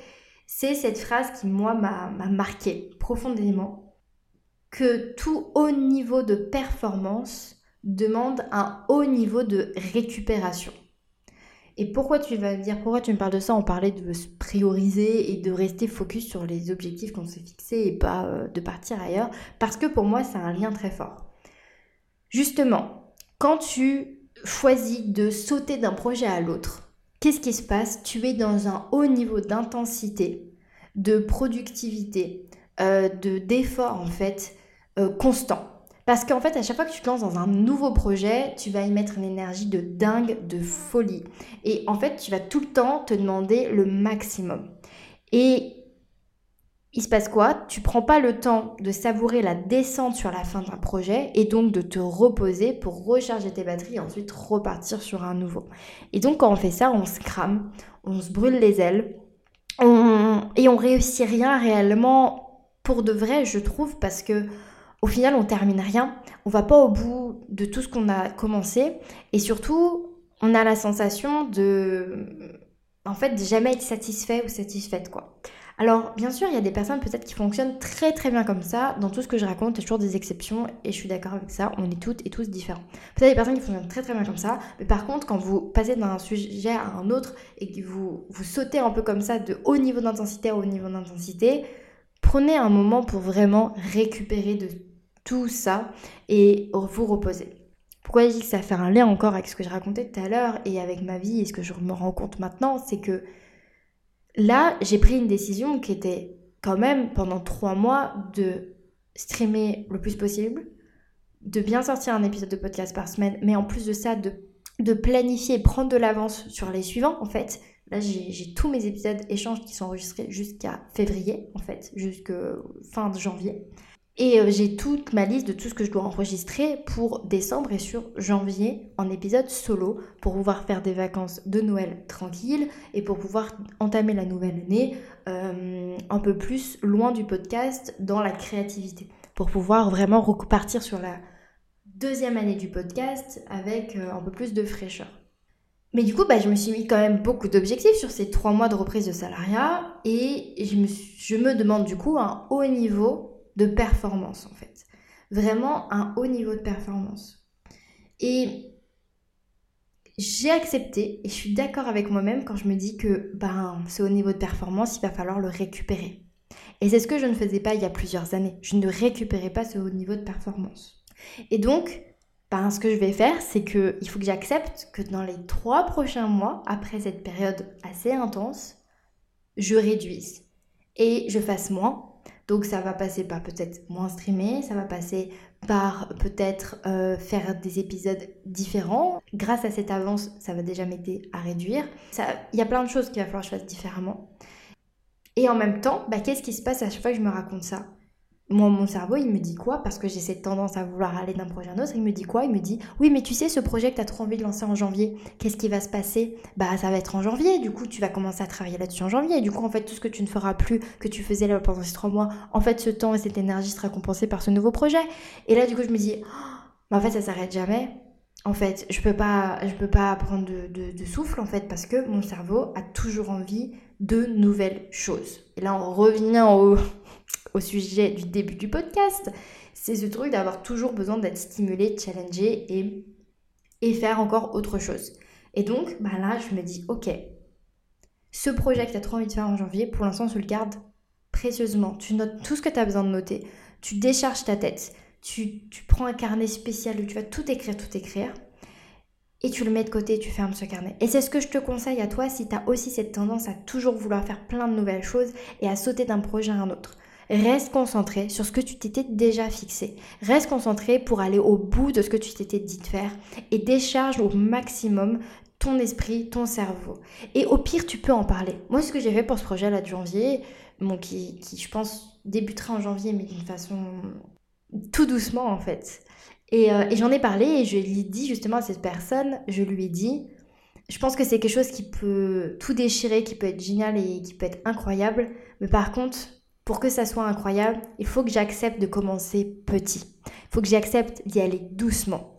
c'est cette phrase qui moi m'a marqué profondément, que tout haut niveau de performance demande un haut niveau de récupération. Et pourquoi tu vas me dire, pourquoi tu me parles de ça On parlait de se prioriser et de rester focus sur les objectifs qu'on s'est fixés et pas euh, de partir ailleurs? Parce que pour moi, c'est un lien très fort. Justement, quand tu choisis de sauter d'un projet à l'autre, qu'est-ce qui se passe? Tu es dans un haut niveau d'intensité, de productivité, euh, de d'effort en fait euh, constant. Parce qu'en fait, à chaque fois que tu te lances dans un nouveau projet, tu vas y mettre une énergie de dingue, de folie. Et en fait, tu vas tout le temps te demander le maximum. Et il se passe quoi? Tu prends pas le temps de savourer la descente sur la fin d'un projet et donc de te reposer pour recharger tes batteries et ensuite repartir sur un nouveau. Et donc quand on fait ça, on se crame, on se brûle les ailes et on réussit rien réellement pour de vrai, je trouve, parce que au final, on termine rien, on va pas au bout de tout ce qu'on a commencé et surtout, on a la sensation de en fait jamais être satisfait ou satisfaite quoi. Alors, bien sûr, il y a des personnes peut-être qui fonctionnent très très bien comme ça. Dans tout ce que je raconte, il y a toujours des exceptions et je suis d'accord avec ça. On est toutes et tous différents. Peut-être des personnes qui fonctionnent très très bien comme ça, mais par contre, quand vous passez d'un sujet à un autre et que vous, vous sautez un peu comme ça de haut niveau d'intensité à haut niveau d'intensité, prenez un moment pour vraiment récupérer de tout ça et vous reposer. Pourquoi je dis que ça fait un lien encore avec ce que je racontais tout à l'heure et avec ma vie et ce que je me rends compte maintenant, c'est que là, j'ai pris une décision qui était quand même pendant trois mois de streamer le plus possible, de bien sortir un épisode de podcast par semaine, mais en plus de ça, de, de planifier et prendre de l'avance sur les suivants, en fait. Là, j'ai tous mes épisodes échanges qui sont enregistrés jusqu'à février, en fait, jusqu'à fin de janvier. Et euh, j'ai toute ma liste de tout ce que je dois enregistrer pour décembre et sur janvier en épisode solo pour pouvoir faire des vacances de Noël tranquilles et pour pouvoir entamer la nouvelle année euh, un peu plus loin du podcast dans la créativité. Pour pouvoir vraiment repartir sur la deuxième année du podcast avec euh, un peu plus de fraîcheur. Mais du coup, bah, je me suis mis quand même beaucoup d'objectifs sur ces trois mois de reprise de salariat et je me, je me demande du coup un haut niveau de performance en fait. Vraiment un haut niveau de performance. Et j'ai accepté et je suis d'accord avec moi-même quand je me dis que ben, ce haut niveau de performance, il va falloir le récupérer. Et c'est ce que je ne faisais pas il y a plusieurs années. Je ne récupérais pas ce haut niveau de performance. Et donc, ben, ce que je vais faire, c'est qu'il faut que j'accepte que dans les trois prochains mois, après cette période assez intense, je réduise et je fasse moins donc ça va passer par peut-être moins streamer, ça va passer par peut-être euh, faire des épisodes différents. Grâce à cette avance, ça va déjà m'aider à réduire. Il y a plein de choses qu'il va falloir que je fasse différemment. Et en même temps, bah, qu'est-ce qui se passe à chaque fois que je me raconte ça? Moi, mon cerveau, il me dit quoi? Parce que j'ai cette tendance à vouloir aller d'un projet à un autre. Il me dit quoi? Il me dit Oui, mais tu sais, ce projet que tu as trop envie de lancer en janvier, qu'est-ce qui va se passer? Bah, ça va être en janvier. Du coup, tu vas commencer à travailler là-dessus en janvier. du coup, en fait, tout ce que tu ne feras plus, que tu faisais là pendant ces trois mois, en fait, ce temps et cette énergie sera compensé par ce nouveau projet. Et là, du coup, je me dis oh, En fait, ça s'arrête jamais. En fait, je peux peux pas prendre de, de souffle, en fait, parce que mon cerveau a toujours envie de nouvelles choses. Et là, on revient au au sujet du début du podcast, c'est ce truc d'avoir toujours besoin d'être stimulé, challengé et, et faire encore autre chose. Et donc, bah là, je me dis, ok, ce projet que tu as trop envie de faire en janvier, pour l'instant, tu le gardes précieusement. Tu notes tout ce que tu as besoin de noter. Tu décharges ta tête. Tu, tu, prends un carnet spécial où tu vas tout écrire, tout écrire. Et tu le mets de côté, tu fermes ce carnet. Et c'est ce que je te conseille à toi si tu as aussi cette tendance à toujours vouloir faire plein de nouvelles choses et à sauter d'un projet à un autre. Reste concentré sur ce que tu t'étais déjà fixé. Reste concentré pour aller au bout de ce que tu t'étais dit de faire et décharge au maximum ton esprit, ton cerveau. Et au pire, tu peux en parler. Moi, ce que j'ai fait pour ce projet-là de janvier, qui, qui, je pense, débutera en janvier, mais d'une façon tout doucement, en fait. Et, euh, et j'en ai parlé et je lui ai dit justement à cette personne, je lui ai dit, je pense que c'est quelque chose qui peut tout déchirer, qui peut être génial et qui peut être incroyable. Mais par contre, pour que ça soit incroyable, il faut que j'accepte de commencer petit. Il faut que j'accepte d'y aller doucement.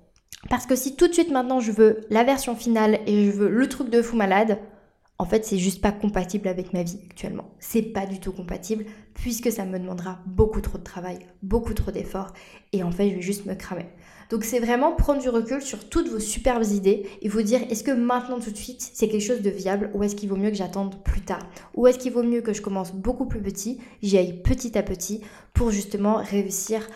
Parce que si tout de suite maintenant je veux la version finale et je veux le truc de fou malade, en fait c'est juste pas compatible avec ma vie actuellement. C'est pas du tout compatible puisque ça me demandera beaucoup trop de travail, beaucoup trop d'efforts et en fait je vais juste me cramer. Donc c'est vraiment prendre du recul sur toutes vos superbes idées et vous dire est-ce que maintenant tout de suite c'est quelque chose de viable ou est-ce qu'il vaut mieux que j'attende plus tard? Ou est-ce qu'il vaut mieux que je commence beaucoup plus petit, j'y aille petit à petit pour justement réussir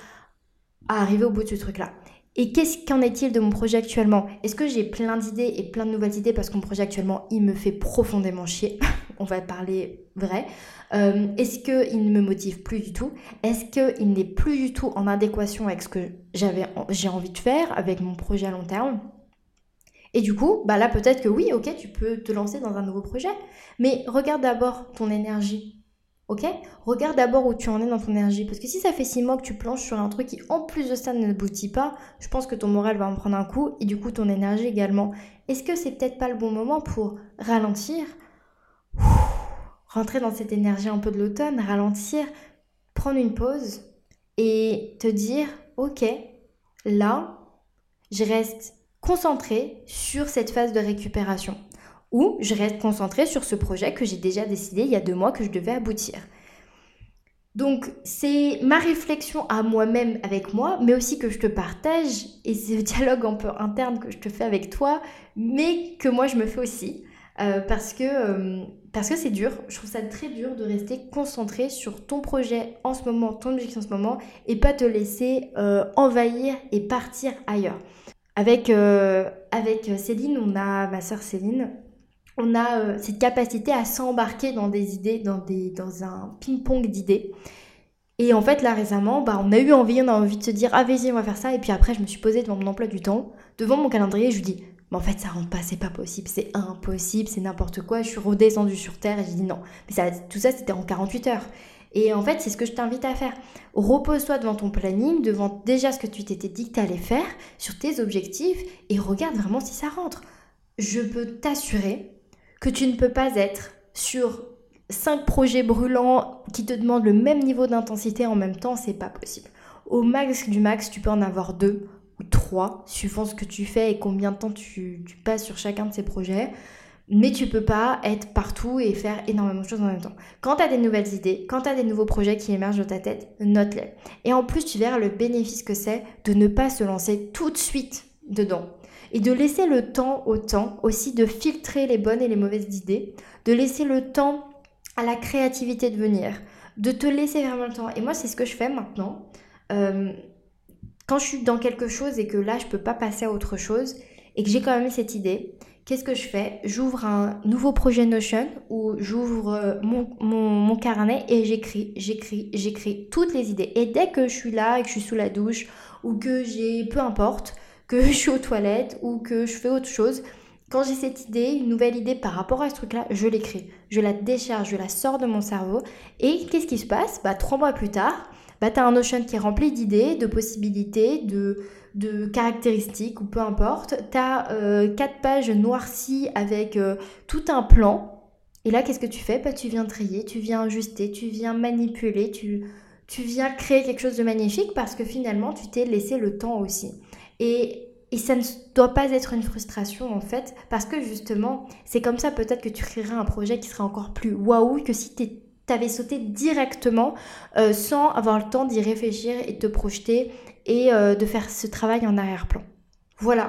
à arriver au bout de ce truc-là? Et qu'est-ce qu'en est-il de mon projet actuellement? Est-ce que j'ai plein d'idées et plein de nouvelles idées parce que mon projet actuellement il me fait profondément chier? (laughs) On va parler vrai. Euh, est-ce qu'il ne me motive plus du tout? Est-ce qu'il n'est plus du tout en adéquation avec ce que j'ai envie de faire, avec mon projet à long terme? Et du coup, bah là peut-être que oui, ok, tu peux te lancer dans un nouveau projet, mais regarde d'abord ton énergie. Ok? Regarde d'abord où tu en es dans ton énergie. Parce que si ça fait six mois que tu planches sur un truc qui, en plus de ça, ne boutit pas, je pense que ton moral va en prendre un coup et du coup ton énergie également. Est-ce que c'est peut-être pas le bon moment pour ralentir rentrer dans cette énergie un peu de l'automne, ralentir, prendre une pause et te dire, ok, là, je reste concentré sur cette phase de récupération ou je reste concentré sur ce projet que j'ai déjà décidé il y a deux mois que je devais aboutir. Donc c'est ma réflexion à moi-même avec moi, mais aussi que je te partage, et c'est le dialogue un peu interne que je te fais avec toi, mais que moi je me fais aussi. Euh, parce que euh, parce que c'est dur. Je trouve ça très dur de rester concentré sur ton projet en ce moment, ton objectif en ce moment, et pas te laisser euh, envahir et partir ailleurs. Avec, avec Céline, on a ma soeur Céline, on a cette capacité à s'embarquer dans des idées, dans, des, dans un ping-pong d'idées. Et en fait, là récemment, bah, on a eu envie, on a envie de se dire, ah vas-y, on va faire ça. Et puis après, je me suis posée devant mon emploi du temps, devant mon calendrier, je lui dis, mais en fait ça rentre pas, c'est pas possible, c'est impossible, c'est n'importe quoi. Je suis redescendue sur terre et j'ai dit non. Mais tout ça c'était en 48 heures. Et en fait, c'est ce que je t'invite à faire. Repose-toi devant ton planning, devant déjà ce que tu t'étais dit que tu allais faire, sur tes objectifs, et regarde vraiment si ça rentre. Je peux t'assurer que tu ne peux pas être sur cinq projets brûlants qui te demandent le même niveau d'intensité en même temps, c'est pas possible. Au max du max, tu peux en avoir deux ou trois, suivant ce que tu fais et combien de temps tu, passes sur chacun de ces projets mais tu peux pas être partout et faire énormément de choses en même temps. Quand tu as des nouvelles idées, quand tu as des nouveaux projets qui émergent de ta tête, note-les. Et en plus, tu verras le bénéfice que c'est de ne pas se lancer tout de suite dedans. Et de laisser le temps au temps aussi de filtrer les bonnes et les mauvaises idées, de laisser le temps à la créativité de venir, de te laisser vraiment le temps. Et moi, c'est ce que je fais maintenant. Euh, quand je suis dans quelque chose et que là, je peux pas passer à autre chose et que j'ai quand même cette idée, qu'est-ce que je fais? J'ouvre un nouveau projet Notion où j'ouvre euh, mon, carnet et j'écris, j'écris, j'écris toutes les idées. Et dès que je suis là et que je suis sous la douche ou que j'ai, peu importe, que (laughs) je suis aux toilettes ou que je fais autre chose, quand j'ai cette idée, une nouvelle idée par rapport à ce truc-là, je l'écris. Je la décharge, je la sors de mon cerveau. Et qu'est-ce qui se passe? Bah, trois mois plus tard, bah, tu as un Notion qui est rempli d'idées, de possibilités, de, de caractéristiques ou peu importe. Tu as euh, quatre pages noircies avec euh, tout un plan. Et là, qu'est-ce que tu fais? Bah, Tu viens trier, tu viens ajuster, tu viens manipuler, tu, tu viens créer quelque chose de magnifique parce que finalement, tu t'es laissé le temps aussi. Et, et ça ne doit pas être une frustration en fait, parce que justement, c'est comme ça peut-être que tu créeras un projet qui sera encore plus waouh que si tu avais sauté directement euh, sans avoir le temps d'y réfléchir et de te projeter et euh, de faire ce travail en arrière-plan. Voilà.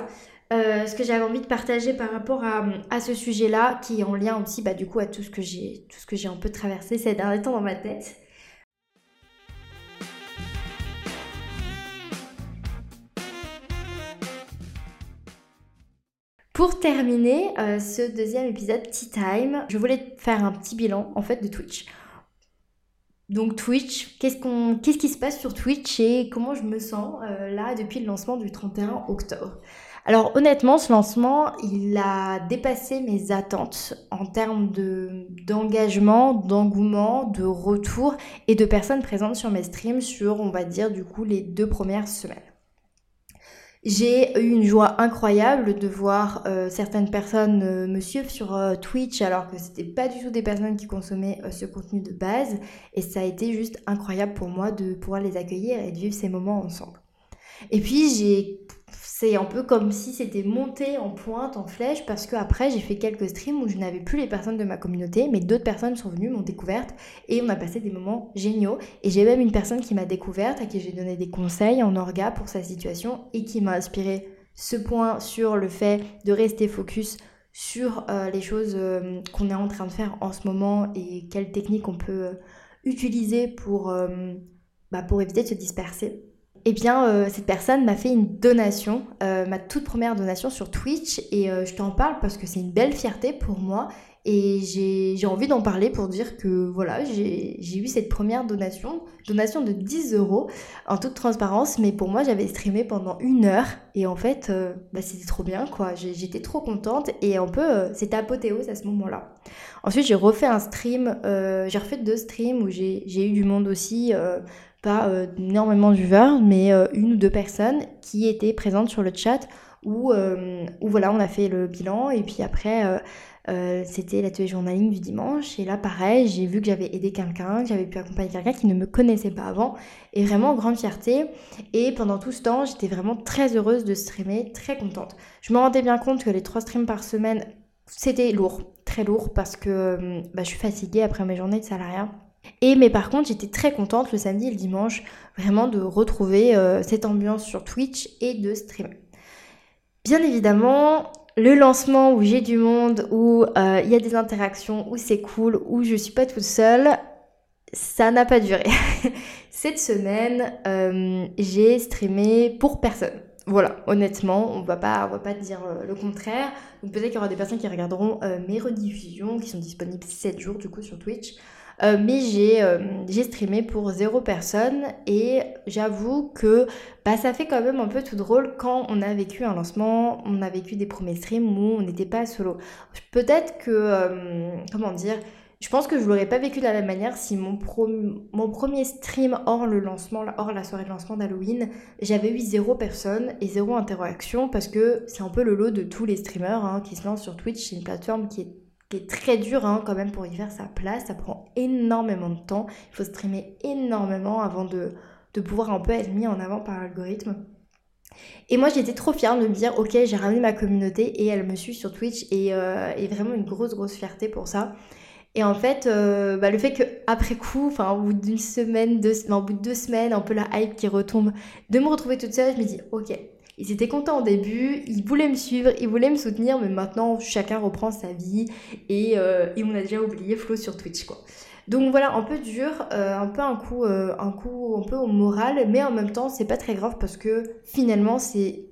Euh, ce que j'avais envie de partager par rapport à, ce sujet-là, qui est en lien aussi bah, du coup à tout ce que j'ai tout ce que j'ai un peu traversé ces derniers temps dans ma tête. Pour terminer ce deuxième épisode Tea Time, je voulais faire un petit bilan en fait de Twitch. Donc Twitch, qu'est-ce, qu'on, qu'est-ce qui se passe sur Twitch et comment je me sens euh, là depuis le lancement du 31 octobre? Alors honnêtement, ce lancement, il a dépassé mes attentes en termes de, d'engagement, d'engouement, de retour et de personnes présentes sur mes streams sur, on va dire, du coup, les deux premières semaines. J'ai eu une joie incroyable de voir euh, certaines personnes euh, me suivre sur euh, Twitch alors que c'était pas du tout des personnes qui consommaient ce contenu de base et ça a été juste incroyable pour moi de pouvoir les accueillir et de vivre ces moments ensemble. Et puis j'ai c'est un peu comme si c'était monté en pointe, en flèche, parce que après j'ai fait quelques streams où je n'avais plus les personnes de ma communauté, mais d'autres personnes sont venues, m'ont découverte et on a passé des moments géniaux. Et j'ai même une personne qui m'a découverte, à qui j'ai donné des conseils en orga pour sa situation et qui m'a inspiré ce point sur le fait de rester focus sur euh, les choses euh, qu'on est en train de faire en ce moment et quelles techniques on peut euh, utiliser bah, pour éviter de se disperser eh bien, euh, cette personne m'a fait une donation, euh, ma toute première donation sur Twitch, et euh, je t'en parle parce que c'est une belle fierté pour moi, et j'ai envie d'en parler pour dire que voilà, j'ai eu cette première donation, donation de 10 euros en toute transparence, mais pour moi j'avais streamé pendant une heure, et en fait, bah, c'était trop bien quoi, j'étais trop contente, et un peu, c'était apothéose à ce moment-là. Ensuite, j'ai refait un stream, j'ai refait deux streams où j'ai eu du monde aussi pas euh, énormément de viewers, mais euh, une ou deux personnes qui étaient présentes sur le chat où, euh, voilà, on a fait le bilan et puis après c'était l'atelier journaling du dimanche et là pareil, j'ai vu que j'avais aidé quelqu'un, que j'avais pu accompagner quelqu'un qui ne me connaissait pas avant et vraiment grande fierté et pendant tout ce temps j'étais vraiment très heureuse de streamer, très contente. Je me rendais bien compte que les trois streams par semaine c'était lourd, très lourd parce que bah, je suis fatiguée après mes journées de salariat et mais par contre, j'étais très contente le samedi et le dimanche vraiment de retrouver euh, cette ambiance sur Twitch et de streamer. Bien évidemment, le lancement où j'ai du monde, où euh, il y a des interactions, où c'est cool, où je suis pas toute seule, ça n'a pas duré. (laughs) Cette semaine, euh, j'ai streamé pour personne. Voilà, honnêtement, on va pas, on va pas dire le contraire. peut-être qu'il y aura des personnes qui regarderont mes rediffusions qui sont disponibles 7 jours du coup sur Twitch. Euh, mais euh, j'ai streamé pour zéro personne et j'avoue que bah, ça fait quand même un peu tout drôle quand on a vécu un lancement, on a vécu des premiers streams où on n'était pas solo. Peut-être que, euh, comment dire, je pense que je l'aurais pas vécu de la même manière si mon, premier stream hors le lancement, hors la soirée de lancement d'Halloween, j'avais eu zéro personne et zéro interaction parce que c'est un peu le lot de tous les streamers hein, qui se lancent sur Twitch. C'est une plateforme qui est, très dure hein, quand même pour y faire sa place. Ça prend énormément de temps. Il faut streamer énormément avant de, pouvoir un peu être mis en avant par l'algorithme. Et moi j'étais trop fière de me dire ok j'ai ramené ma communauté et elle me suit sur Twitch et, euh, vraiment une grosse grosse fierté pour ça. Et en fait, euh, bah, le fait qu'après coup, enfin au bout d'une semaine, au bout de deux semaines, un peu la hype qui retombe, de me retrouver toute seule, je me dis ok, ils étaient contents au début, ils voulaient me suivre, ils voulaient me soutenir, mais maintenant chacun reprend sa vie et, euh, et on a déjà oublié Flo sur Twitch quoi. Donc voilà, un peu dur, euh, un peu un coup, un coup un peu au moral, mais en même temps c'est pas très grave parce que finalement c'est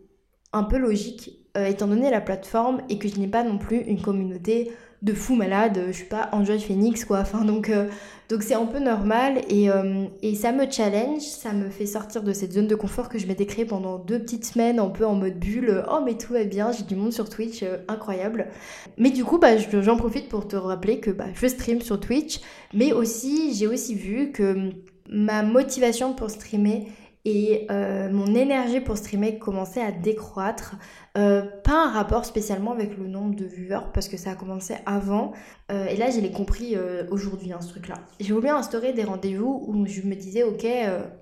un peu logique étant donné la plateforme et que je n'ai pas non plus une communauté de fou malade, je suis pas Enjoy Phoenix quoi. Euh, donc c'est un peu normal et, euh, et, ça me challenge, ça me fait sortir de cette zone de confort que je m'étais créée pendant deux petites semaines un peu en mode bulle. Oh mais tout va bien, j'ai du monde sur Twitch, euh, incroyable. Mais du coup bah j'en profite pour te rappeler que bah, je stream sur Twitch, mais aussi j'ai aussi vu que ma motivation pour streamer et euh, mon énergie pour streamer commençait à décroître. Euh, pas un rapport spécialement avec le nombre de viewers parce que ça a commencé avant. Euh, et là, je l'ai compris aujourd'hui, hein, ce truc-là. J'ai voulu instaurer des rendez-vous où je me disais, ok,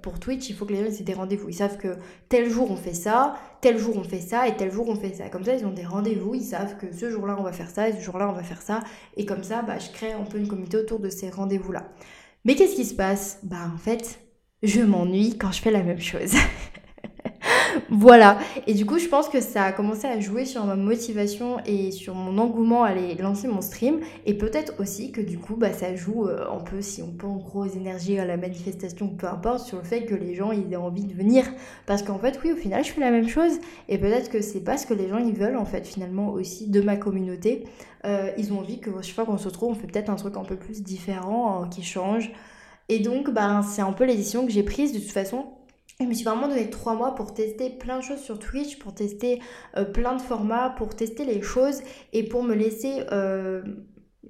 pour Twitch, il faut que les gens aient des rendez-vous. Ils savent que tel jour on fait ça, tel jour on fait ça et tel jour on fait ça. Comme ça, ils ont des rendez-vous, ils savent que ce jour-là on va faire ça et ce jour-là on va faire ça. Et comme ça, bah, je crée un peu une communauté autour de ces rendez-vous-là. Mais qu'est-ce qui se passe? Bah en fait, je m'ennuie quand je fais la même chose. (laughs) voilà. Et du coup, je pense que ça a commencé à jouer sur ma motivation et sur mon engouement à aller lancer mon stream. Et peut-être aussi que du coup, bah, ça joue euh, un peu, si on peut en gros énergie à la manifestation, peu importe, sur le fait que les gens ils aient envie de venir. Parce qu'en fait, oui, au final, je fais la même chose. Et peut-être que c'est pas ce que les gens ils veulent, en fait, finalement, aussi de ma communauté. Euh, ils ont envie que chaque fois qu'on se retrouve, on fait peut-être un truc un peu plus différent, hein, qui change. Et donc, ben, c'est un peu l'édition que j'ai prise de toute façon. Je me suis vraiment donné trois mois pour tester plein de choses sur Twitch, pour tester euh, plein de formats, pour tester les choses et pour me laisser euh,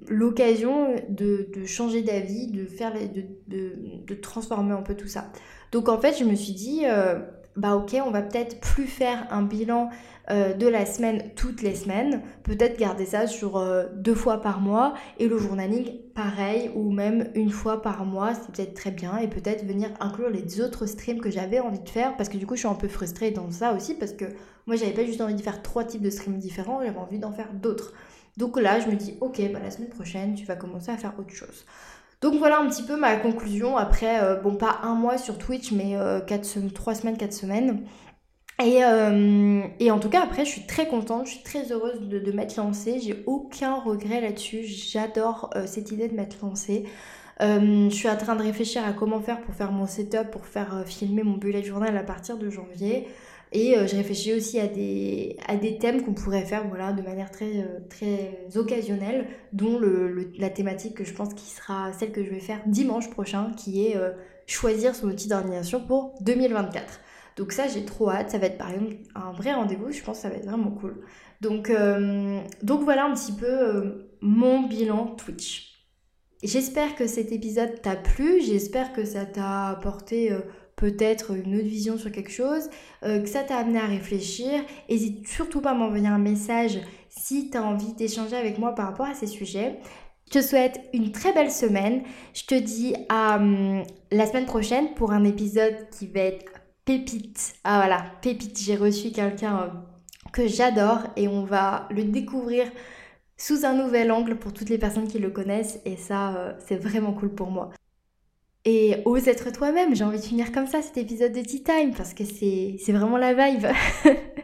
l'occasion de, changer d'avis, de faire de, de, transformer un peu tout ça. Donc en fait, je me suis dit, euh, bah ok, on va peut-être plus faire un bilan euh, de la semaine toutes les semaines, peut-être garder ça sur euh, deux fois par mois et le journaling pareil ou même une fois par mois, c'est peut-être très bien et peut-être venir inclure les autres streams que j'avais envie de faire parce que du coup je suis un peu frustrée dans ça aussi parce que moi j'avais pas juste envie de faire trois types de streams différents, j'avais envie d'en faire d'autres. Donc là je me dis ok bah la semaine prochaine tu vas commencer à faire autre chose. Donc voilà un petit peu ma conclusion après, euh, bon pas un mois sur Twitch mais quatre, 3 semaines, 4 semaines. Euh, et, en tout cas, après, je suis très contente, je suis très heureuse de, m'être lancée. J'ai aucun regret là-dessus. J'adore euh, cette idée de m'être lancée. Euh, je suis en train de réfléchir à comment faire pour faire mon setup, pour faire filmer mon bullet journal à partir de janvier. Et je réfléchis aussi à des, à des thèmes qu'on pourrait faire voilà, de manière très, très occasionnelle, dont le, la thématique que je pense qui sera celle que je vais faire dimanche prochain, qui est choisir son outil d'organisation pour 2024. Donc ça, j'ai trop hâte. Ça va être par exemple un vrai rendez-vous. Je pense que ça va être vraiment cool. Donc, euh, donc voilà un petit peu euh, mon bilan Twitch. J'espère que cet épisode t'a plu. J'espère que ça t'a apporté euh, peut-être une autre vision sur quelque chose, que ça t'a amené à réfléchir. N'hésite surtout pas à m'envoyer un message si tu as envie d'échanger avec moi par rapport à ces sujets. Je te souhaite une très belle semaine. Je te dis à hum, la semaine prochaine pour un épisode qui va être Pépite. Ah voilà, Pépite, j'ai reçu quelqu'un euh, que j'adore et on va le découvrir sous un nouvel angle pour toutes les personnes qui le connaissent et ça, euh, c'est vraiment cool pour moi. Et ose être toi-même, j'ai envie de finir comme ça cet épisode de Tea Time parce que c'est vraiment la vibe. (laughs)